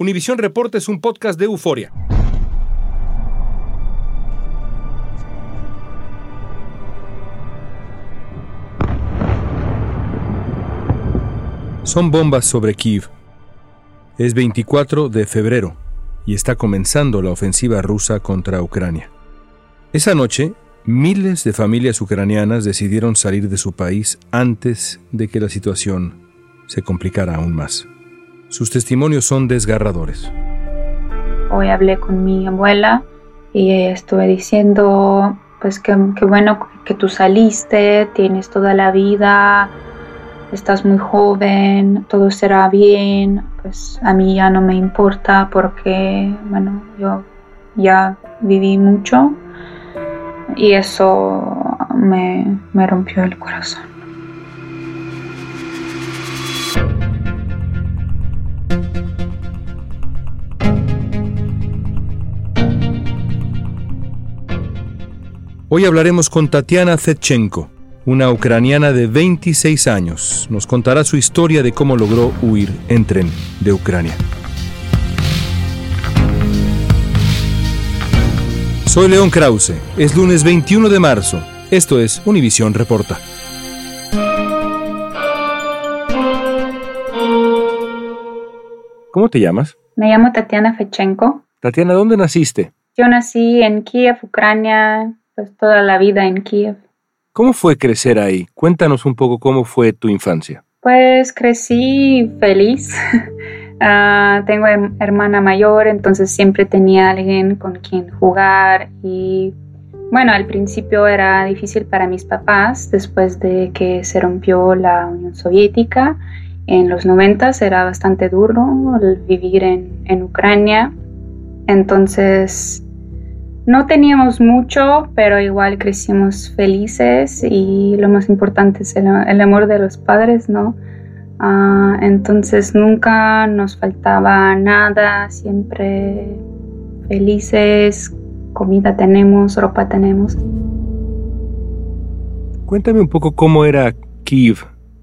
Univisión Reporta es un podcast de euforia. Son bombas sobre Kiev. Es 24 de febrero y está comenzando la ofensiva rusa contra Ucrania. Esa noche, miles de familias ucranianas decidieron salir de su país antes de que la situación se complicara aún más. Sus testimonios son desgarradores. Hoy hablé con mi abuela y estuve diciendo, pues que, bueno que tú saliste, tienes toda la vida, estás muy joven, todo será bien, pues a mí ya no me importa porque, bueno, yo ya viví mucho y eso me, me rompió el corazón. Hoy hablaremos con Tatiana Zetchenko, una ucraniana de 26 años. Nos contará su historia de cómo logró huir en tren de Ucrania. Soy León Krause. Es lunes 21 de marzo. Esto es Univisión Reporta. ¿Cómo te llamas? Me llamo Tatiana Fechenko. Tatiana, ¿dónde naciste? Yo nací en Kiev, Ucrania, pues toda la vida en Kiev. ¿Cómo fue crecer ahí? Cuéntanos un poco cómo fue tu infancia. Pues crecí feliz. Ah, tengo hermana mayor, entonces siempre tenía alguien con quien jugar y bueno, al principio era difícil para mis papás después de que se rompió la Unión Soviética. En los 90 era bastante duro vivir en, en Ucrania. Entonces no teníamos mucho, pero igual crecimos felices y lo más importante es el, amor de los padres, ¿no? Ah, entonces nunca nos faltaba nada, siempre felices, comida tenemos, ropa tenemos. Cuéntame un poco cómo era Kiev.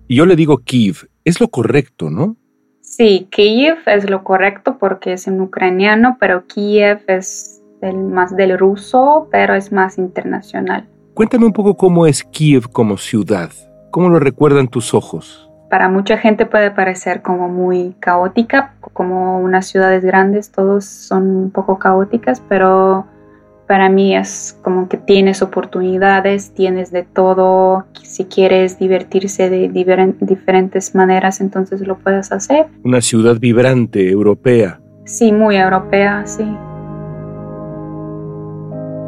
Yo le digo Kiev, es lo correcto, ¿no? Sí, Kiev es lo correcto porque es en ucraniano, pero Kiev es más del ruso, pero es más internacional. Cuéntame un poco cómo es Kiev como ciudad, cómo lo recuerdan tus ojos. Para mucha gente puede parecer como muy caótica, como unas ciudades grandes, todos son un poco caóticas, pero para mí es como que tienes oportunidades, tienes de todo, si quieres divertirse de diferentes maneras, entonces lo puedes hacer. Una ciudad vibrante, europea. Sí, muy europea, sí.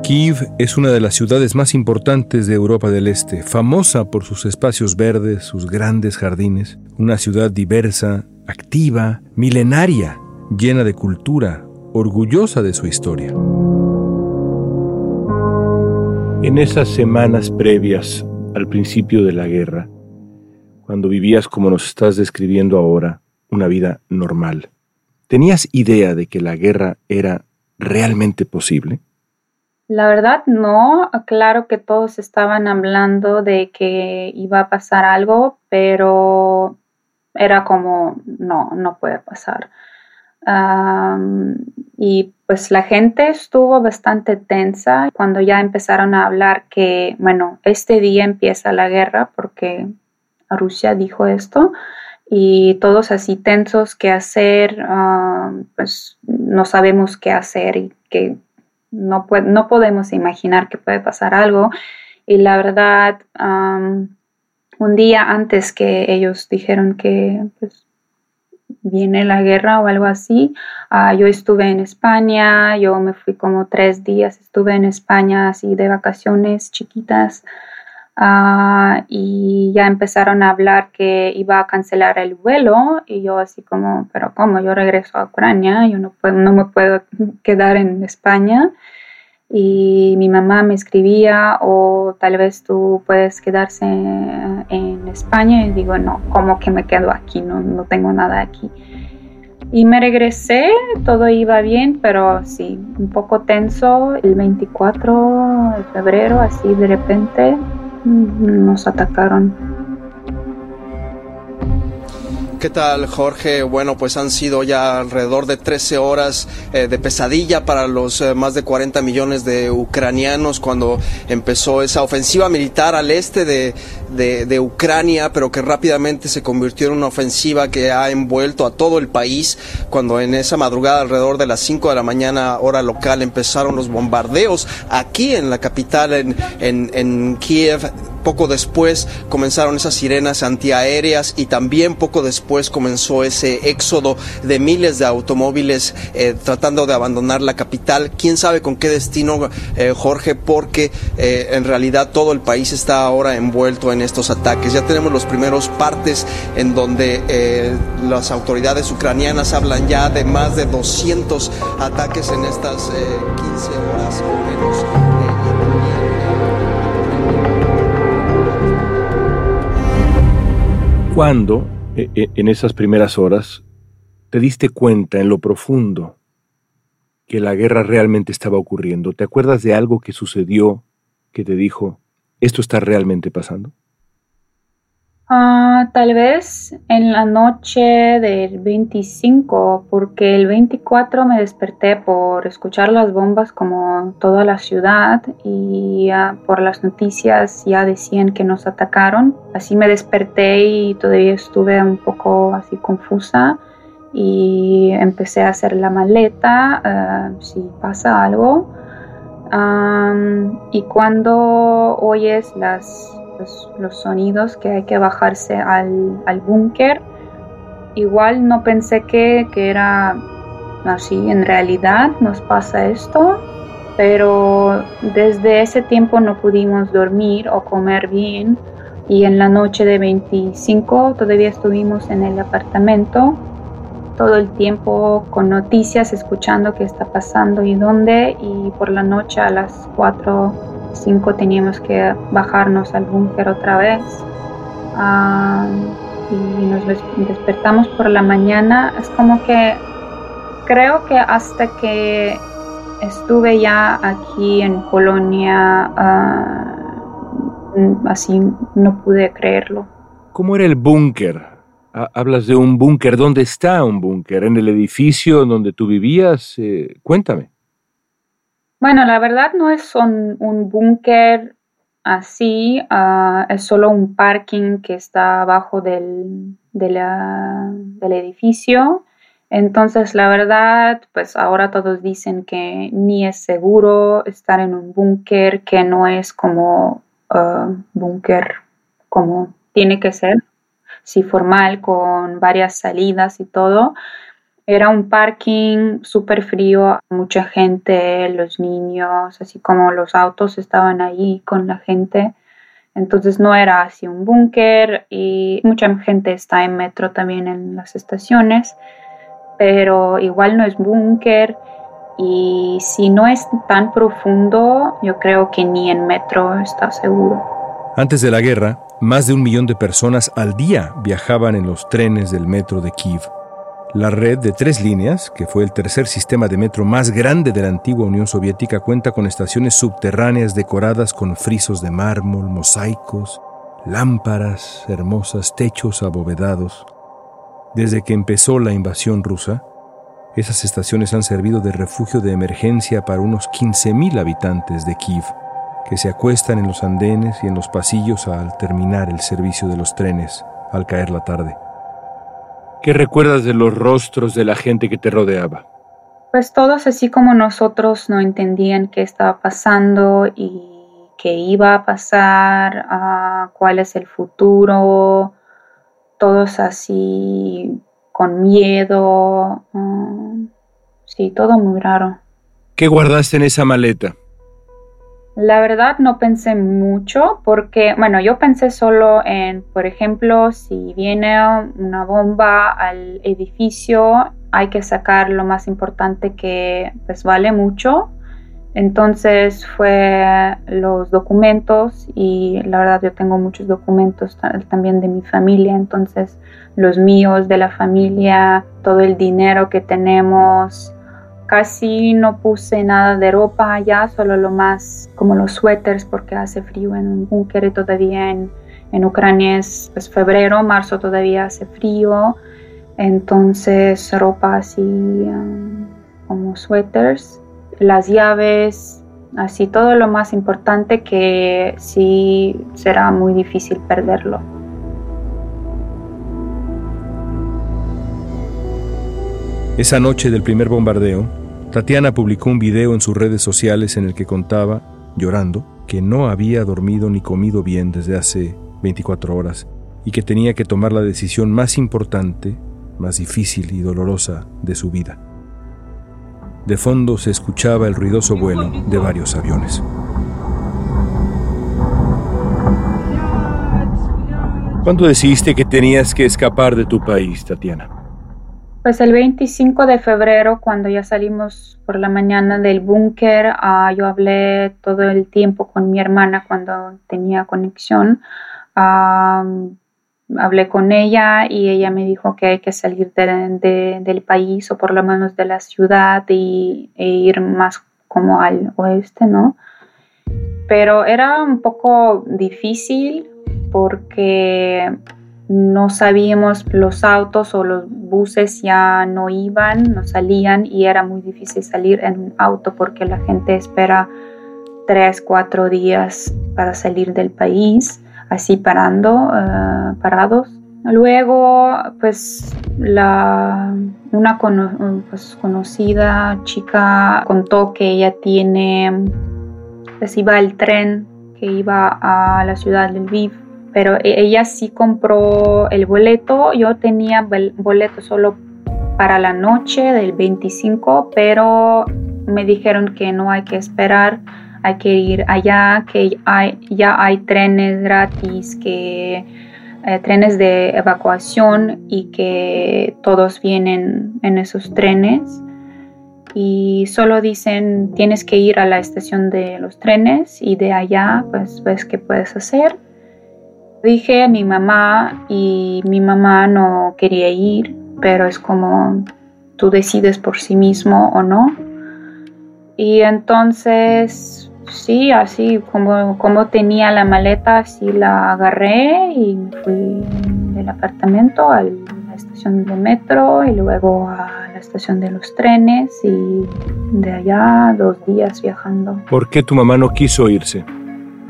Kiev es una de las ciudades más importantes de Europa del Este, famosa por sus espacios verdes, sus grandes jardines, una ciudad diversa, activa, milenaria, llena de cultura, orgullosa de su historia. En esas semanas previas al principio de la guerra, cuando vivías como nos estás describiendo ahora, una vida normal, ¿tenías idea de que la guerra era realmente posible? La verdad no, claro que todos estaban hablando de que iba a pasar algo, pero era como, no, no puede pasar. y pues la gente estuvo bastante tensa cuando ya empezaron a hablar que, bueno, este día empieza la guerra porque Rusia dijo esto y todos así tensos qué hacer, pues no sabemos qué hacer y que no, no podemos imaginar que puede pasar algo. Y la verdad, un día antes que ellos dijeron que pues, viene la guerra o algo así, ah, yo estuve en España, yo me fui como tres días, estuve en España así de vacaciones chiquitas. Ah, y ya empezaron a hablar que iba a cancelar el vuelo y yo así como, pero ¿cómo? Yo regreso a Ucrania, yo no, puedo, no me puedo quedar en España. Y mi mamá me escribía o tal vez tú puedes quedarse en España y digo, no, ¿cómo que me quedo aquí? No, no tengo nada aquí. Y me regresé, todo iba bien, pero sí, un poco tenso. El 24 de febrero, así de repente, nos atacaron. ¿Qué tal, Jorge? Bueno, pues han sido ya alrededor de 13 horas eh, de pesadilla para los eh, más de 40 millones de ucranianos cuando empezó esa ofensiva militar al este de, de, Ucrania, pero que rápidamente se convirtió en una ofensiva que ha envuelto a todo el país cuando en esa madrugada alrededor de las 5 de la mañana hora local empezaron los bombardeos aquí en la capital, en, en, en Kiev poco después comenzaron esas sirenas antiaéreas y también poco después comenzó ese éxodo de miles de automóviles eh, tratando de abandonar la capital. ¿Quién sabe con qué destino, eh, Jorge? Porque eh, en realidad todo el país está ahora envuelto en estos ataques. Ya tenemos los primeros partes en donde las autoridades ucranianas hablan ya de más de 200 ataques en estas 15 horas ¿Cuándo, e, e, en esas primeras horas, te diste cuenta en lo profundo que la guerra realmente estaba ocurriendo? ¿Te acuerdas de algo que sucedió que te dijo, esto está realmente pasando? Ah, tal vez en la noche del 25, porque el 24 me desperté por escuchar las bombas como toda la ciudad y por las noticias ya decían que nos atacaron. Así me desperté y todavía estuve un poco así confusa y empecé a hacer la maleta ah, si pasa algo. y cuando oyes las los, sonidos que hay que bajarse al, al búnker. Igual no pensé que, que era así, en realidad nos pasa esto, pero desde ese tiempo no pudimos dormir o comer bien y en la noche de 25 todavía estuvimos en el apartamento todo el tiempo con noticias, escuchando qué está pasando y dónde y por la noche a las 4 5 teníamos que bajarnos al búnker otra vez. Y nos despertamos por la mañana. Es como que creo que hasta que estuve ya aquí en Polonia, ah, así no pude creerlo. ¿Cómo era el búnker? Hablas de un búnker. ¿Dónde está un búnker? ¿En el edificio donde tú vivías? Eh, cuéntame. Bueno, la verdad no es un, búnker así, ah, es solo un parking que está abajo del, del edificio. Entonces, la verdad, pues ahora todos dicen que ni es seguro estar en un búnker, que no es como uh, búnker como tiene que ser, sí formal, con varias salidas y todo. Era un parking súper frío, mucha gente, los niños, así como los autos estaban ahí con la gente. Entonces no era así un búnker y mucha gente está en metro también en las estaciones, pero igual no es búnker y si no es tan profundo, yo creo que ni en metro está seguro. Antes de la guerra, más de un millón de personas al día viajaban en los trenes del metro de Kiev. La red de tres líneas, que fue el tercer sistema de metro más grande de la antigua Unión Soviética, cuenta con estaciones subterráneas decoradas con frisos de mármol, mosaicos, lámparas hermosas, techos abovedados. Desde que empezó la invasión rusa, esas estaciones han servido de refugio de emergencia para unos 15.000 habitantes de Kiev, que se acuestan en los andenes y en los pasillos al terminar el servicio de los trenes al caer la tarde. ¿Qué recuerdas de los rostros de la gente que te rodeaba? Pues todos así como nosotros no entendían qué estaba pasando y qué iba a pasar, ah, cuál es el futuro, todos así con miedo, ah, sí, todo muy raro. ¿Qué guardaste en esa maleta? La verdad no pensé mucho porque, bueno, yo pensé solo en, por ejemplo, si viene una bomba al edificio, hay que sacar lo más importante que pues vale mucho. Entonces fue los documentos y la verdad yo tengo muchos documentos también de mi familia, entonces los míos de la familia, todo el dinero que tenemos, Casi no puse nada de ropa allá, solo lo más como los suéteres porque hace frío en un búnker todavía en, en Ucrania es pues, febrero, marzo todavía hace frío. Entonces ropa así um, como suéteres, las llaves, así todo lo más importante que sí será muy difícil perderlo. Esa noche del primer bombardeo, Tatiana publicó un video en sus redes sociales en el que contaba, llorando, que no había dormido ni comido bien desde hace 24 horas y que tenía que tomar la decisión más importante, más difícil y dolorosa de su vida. De fondo se escuchaba el ruidoso vuelo de varios aviones. ¿Cuándo decidiste que tenías que escapar de tu país, Tatiana? Pues el 25 de febrero, cuando ya salimos por la mañana del búnker, ah, yo hablé todo el tiempo con mi hermana cuando tenía conexión. hablé con ella y ella me dijo que hay que salir del país o por lo menos de la ciudad y, e ir más como al oeste, ¿no? Pero era un poco difícil porque no sabíamos los autos o los buses ya no iban, no salían y era muy difícil salir en un auto porque la gente espera tres, cuatro días para salir del país, así parando, eh, parados. Luego, pues, la, una pues, conocida chica contó que ella tiene, pues iba el tren que iba a la ciudad de Lviv pero e-, ella sí compró el boleto. Yo tenía boleto solo para la noche del 25, pero me dijeron que no hay que esperar, hay que ir allá, que hay, ya hay trenes gratis, que eh, trenes de evacuación y que todos vienen en esos trenes. Y solo dicen tienes que ir a la estación de los trenes y de allá pues ves qué puedes hacer Dije a mi mamá y mi mamá no quería ir, pero es como tú decides por sí mismo o no. Y entonces, sí, así como, como tenía la maleta, así la agarré y fui del apartamento a la estación de metro y luego a la estación de los trenes y de allá dos días viajando. ¿Por qué tu mamá no quiso irse?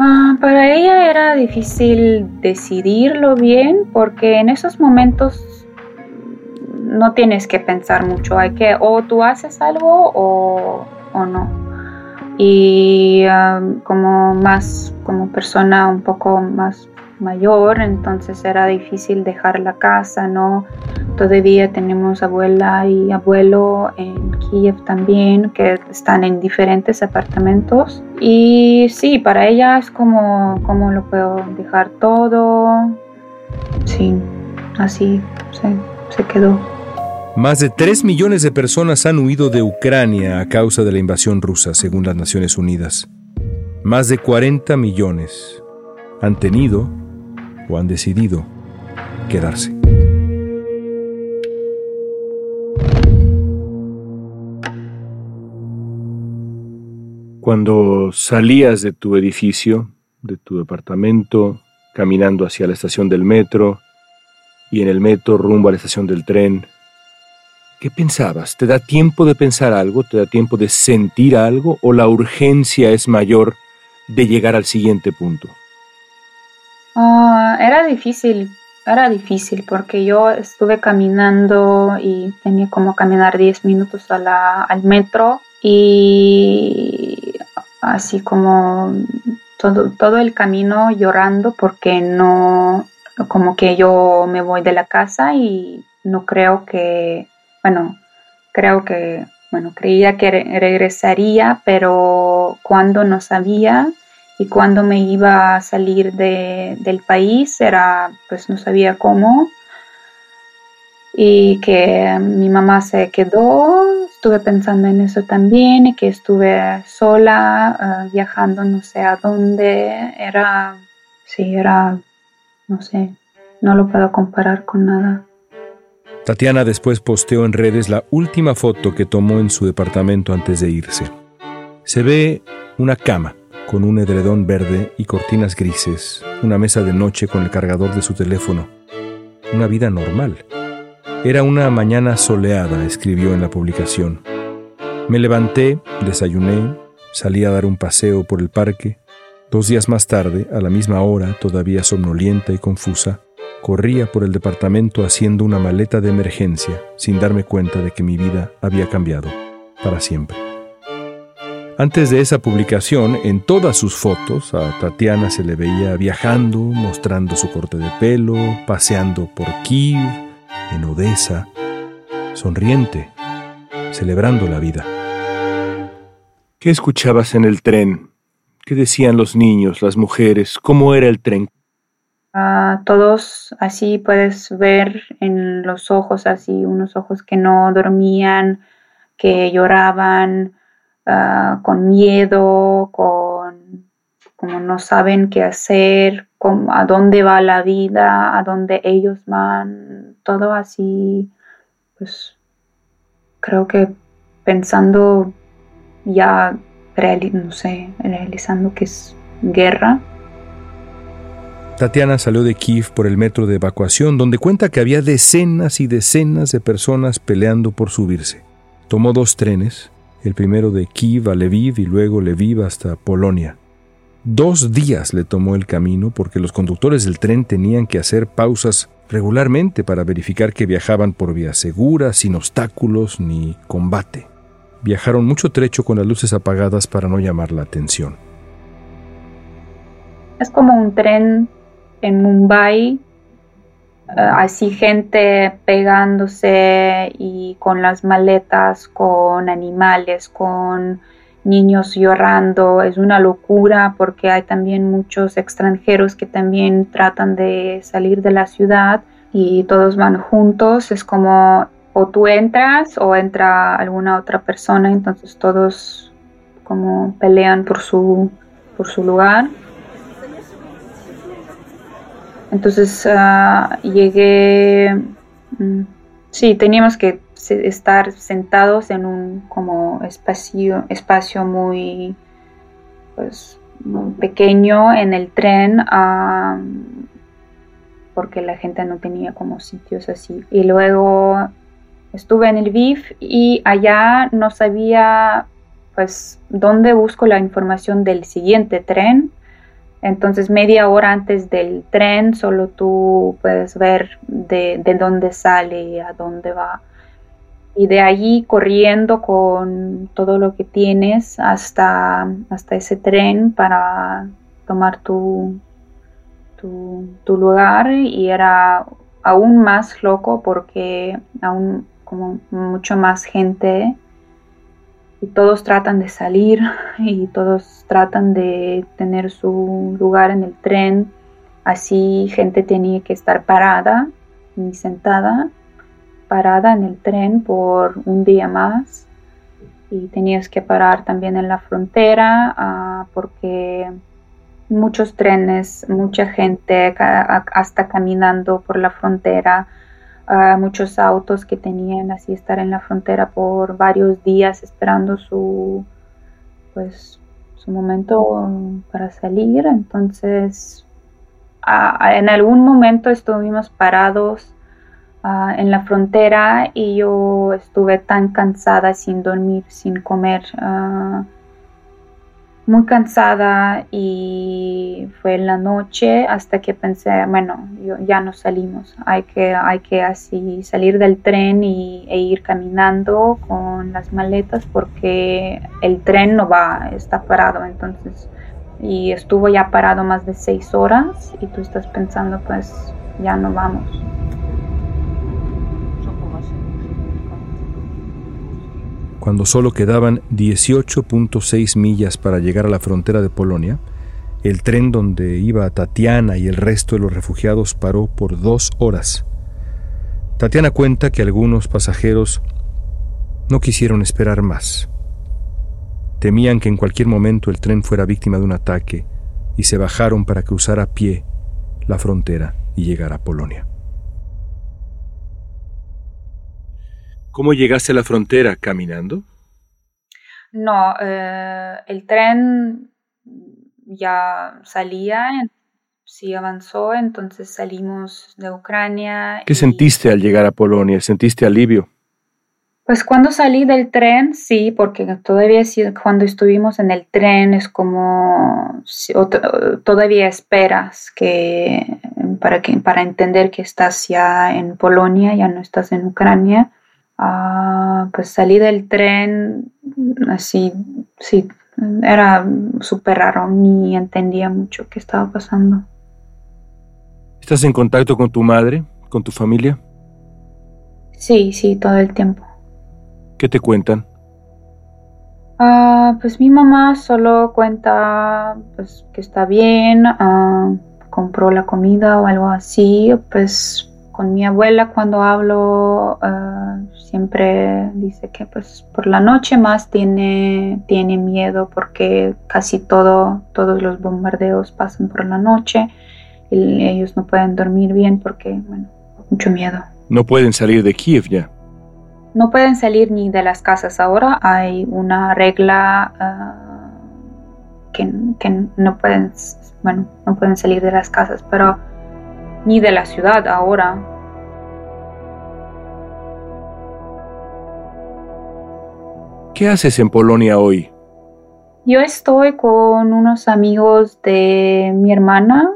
Ah, para ella era difícil decidirlo bien porque en esos momentos no tienes que pensar mucho, hay que o tú haces algo o, no. Y ah, como más, como persona un poco más mayor, entonces era difícil dejar la casa, ¿no? Todavía tenemos abuela y abuelo en Kiev también, que están en diferentes apartamentos. Y sí, para ella es como, como lo puedo dejar todo. Sí, así se, se quedó. Más de 3 millones de personas han huido de Ucrania a causa de la invasión rusa, según las Naciones Unidas. Más de 40 millones han tenido o han decidido quedarse. Cuando salías de tu edificio, de tu departamento, caminando hacia la estación del metro y en el metro rumbo a la estación del tren, ¿qué pensabas? ¿Te da tiempo de pensar algo? ¿Te da tiempo de sentir algo? ¿O la urgencia es mayor de llegar al siguiente punto? Ah, era difícil, era difícil porque yo estuve caminando y tenía como caminar 10 minutos a la, al metro y así como todo, todo el camino llorando porque no, como que yo me voy de la casa y no creo que, bueno, creo que bueno, creía que regresaría, pero cuando no sabía y cuando me iba a salir del país era, pues no sabía cómo y que mi mamá se quedó, estuve pensando en eso también y que estuve sola eh, viajando no sé a dónde, era, sí, era, no sé, no lo puedo comparar con nada. Tatiana después posteó en redes la última foto que tomó en su departamento antes de irse. Se ve una cama con un edredón verde y cortinas grises, una mesa de noche con el cargador de su teléfono. Una vida normal. Era una mañana soleada, escribió en la publicación. Me levanté, desayuné, salí a dar un paseo por el parque. Dos días más tarde, a la misma hora, todavía somnolienta y confusa, Corría por el departamento haciendo una maleta de emergencia sin darme cuenta de que mi vida había cambiado para siempre. Antes de esa publicación, en todas sus fotos, a Tatiana se le veía viajando, mostrando su corte de pelo, paseando por Kiev, en Odessa, sonriente, celebrando la vida. ¿Qué escuchabas en el tren? ¿Qué decían los niños, las mujeres? ¿Cómo era el tren? todos así puedes ver en los ojos, así unos ojos que no dormían, que lloraban ah, con miedo, con como no saben qué hacer, a dónde va la vida, a dónde ellos van, todo así, pues creo que pensando ya, no sé, realizando que es guerra, Tatiana salió de Kiev por el metro de evacuación, donde cuenta que había decenas y decenas de personas peleando por subirse. Tomó dos trenes, el primero de Kiev a Lviv y luego Lviv hasta Polonia. Dos días le tomó el camino porque los conductores del tren tenían que hacer pausas regularmente para verificar que viajaban por vías seguras, sin obstáculos ni combate. Viajaron mucho trecho con las luces apagadas para no llamar la atención. Es como un tren en Mumbai, así gente pegándose y con las maletas, con animales, con niños llorando. Es una locura porque hay también muchos extranjeros que también tratan de salir de la ciudad y todos van juntos. Es como o tú entras o entra alguna otra persona, entonces todos como pelean por su, por su lugar. Entonces ah, llegué, mm, sí, teníamos que estar sentados en un como espacio, espacio muy, pues, pequeño en el tren ah, porque la gente no tenía como sitios así. Y luego estuve en el VIF y allá no sabía pues dónde busco la información del siguiente tren entonces media hora antes del tren solo tú puedes ver de, dónde sale y a dónde va. Y de allí corriendo con todo lo que tienes hasta, hasta ese tren para tomar tu, tu, lugar y era aún más loco porque aún como mucho más gente y todos tratan de salir y todos tratan de tener su lugar en el tren. Así gente tenía que estar parada ni sentada, parada en el tren por un día más y tenías que parar también en la frontera ah, porque muchos trenes, mucha gente hasta caminando por la frontera muchos autos que tenían así estar en la frontera por varios días esperando su pues su momento para salir. Entonces en algún momento estuvimos parados en la frontera y yo estuve tan cansada sin dormir sin comer muy cansada y fue en la noche hasta que pensé, bueno, ya no salimos, hay que, hay que así salir del tren y, e ir caminando con las maletas porque el tren no va, está parado, entonces, y estuvo ya parado más de seis horas y tú estás pensando, pues ya no vamos. Cuando solo quedaban 18.6 millas para llegar a la frontera de Polonia, el tren donde iba Tatiana y el resto de los refugiados paró por dos horas. Tatiana cuenta que algunos pasajeros no quisieron esperar más. Temían que en cualquier momento el tren fuera víctima de un ataque y se bajaron para cruzar a pie la frontera y llegar a Polonia. ¿Cómo llegaste a la frontera? ¿Caminando? No, eh, el tren ya salía, sí avanzó, entonces salimos de Ucrania. ¿Qué sentiste al llegar a Polonia? ¿Sentiste alivio? Pues cuando salí del tren, sí, porque todavía cuando estuvimos en el tren es como todavía esperas que para que para entender que estás ya en Polonia, ya no estás en Ucrania. Ah, pues salí del tren así, sí, era súper raro, ni entendía mucho qué estaba pasando. ¿Estás en contacto con tu madre, con tu familia? Sí, sí, todo el tiempo. ¿Qué te cuentan? Ah, pues mi mamá solo cuenta pues, que está bien, ah, compró la comida o algo así. Pues con mi abuela cuando hablo ah, siempre dice que pues por la noche más tiene, tiene miedo porque casi todo, todos los bombardeos pasan por la noche y ellos no pueden dormir bien porque, bueno, mucho miedo. No pueden salir de Kiev ya. No pueden salir ni de las casas ahora. Hay una regla ah, que, no pueden, bueno, no pueden salir de las casas, pero ni de la ciudad ahora. ¿Qué haces en Polonia hoy? Yo estoy con unos amigos de mi hermana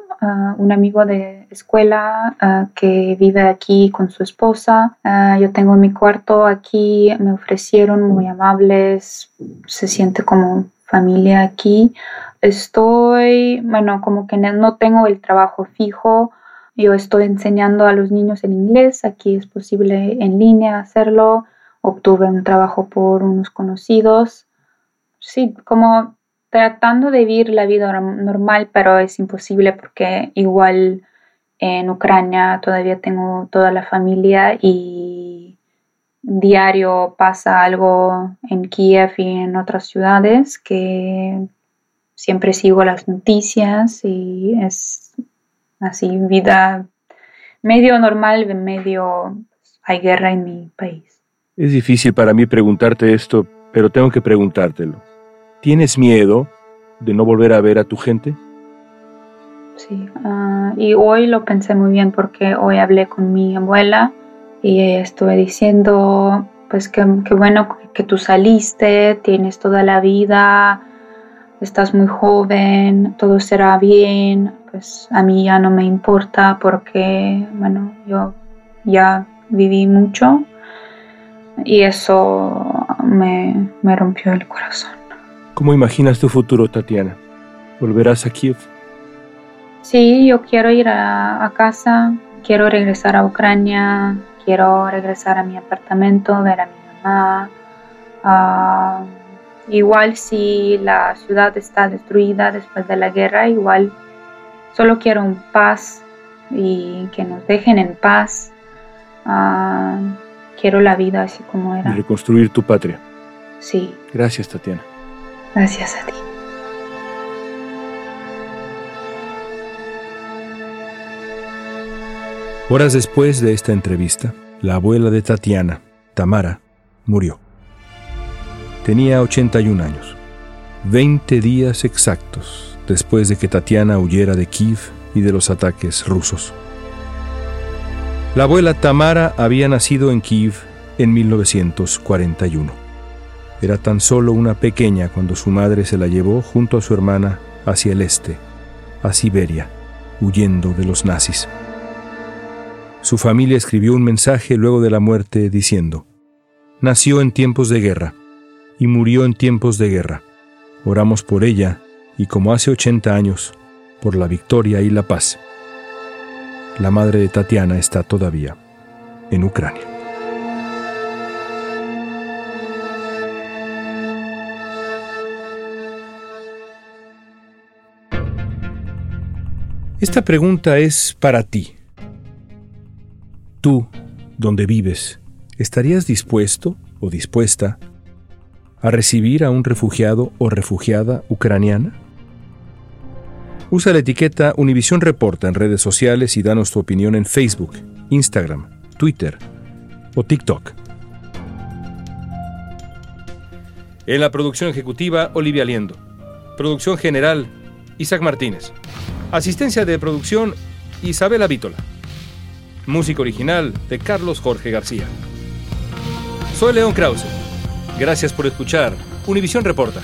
un amigo de escuela que vive aquí con su esposa. yo tengo mi cuarto aquí, me ofrecieron muy amables, se siente como familia aquí. Estoy, bueno, como que no tengo el trabajo fijo. Yo estoy enseñando a los niños el inglés. Aquí es posible en línea hacerlo. Obtuve un trabajo por unos conocidos. Sí, como tratando de vivir la vida normal, pero es imposible porque igual en Ucrania todavía tengo toda la familia y diario pasa algo en Kiev y en otras ciudades que siempre sigo las noticias y es así vida medio normal, medio hay guerra en mi país. Es difícil para mí preguntarte esto, pero tengo que preguntártelo. ¿Tienes miedo de no volver a ver a tu gente? Sí, ah, y hoy lo pensé muy bien porque hoy hablé con mi abuela y estuve diciendo, pues que, bueno que tú saliste, tienes toda la vida, estás muy joven, todo será bien, pues a mí ya no me importa porque, bueno, yo ya viví mucho y eso me, me rompió el corazón. ¿Cómo imaginas tu futuro, Tatiana? ¿Volverás a Kiev? Sí, yo quiero ir a, casa, quiero regresar a Ucrania, quiero regresar a mi apartamento, ver a mi mamá. Ah, igual si la ciudad está destruida después de la guerra, igual solo quiero un paz y que nos dejen en paz. Ah, quiero la vida así como era. Y reconstruir tu patria. Sí. Gracias, Tatiana. Gracias a ti. Horas después de esta entrevista, la abuela de Tatiana, Tamara, murió. Tenía 81 años, 20 días exactos después de que Tatiana huyera de Kiev y de los ataques rusos. La abuela Tamara había nacido en Kiev en 1941. Era tan solo una pequeña cuando su madre se la llevó junto a su hermana hacia el este, a Siberia, huyendo de los nazis. Su familia escribió un mensaje luego de la muerte diciendo, Nació en tiempos de guerra y murió en tiempos de guerra. Oramos por ella y como hace 80 años, por la victoria y la paz. La madre de Tatiana está todavía en Ucrania. Esta pregunta es para ti. Tú, donde vives, ¿estarías dispuesto o dispuesta a recibir a un refugiado o refugiada ucraniana? Usa la etiqueta Univisión Reporta en redes sociales y danos tu opinión en Facebook, Instagram, Twitter o TikTok. En la producción ejecutiva, Olivia Liendo. Producción general, Isaac Martínez. Asistencia de producción, Isabela Vítola. Música original de Carlos Jorge García. Soy León Krause. Gracias por escuchar Univisión Reporta.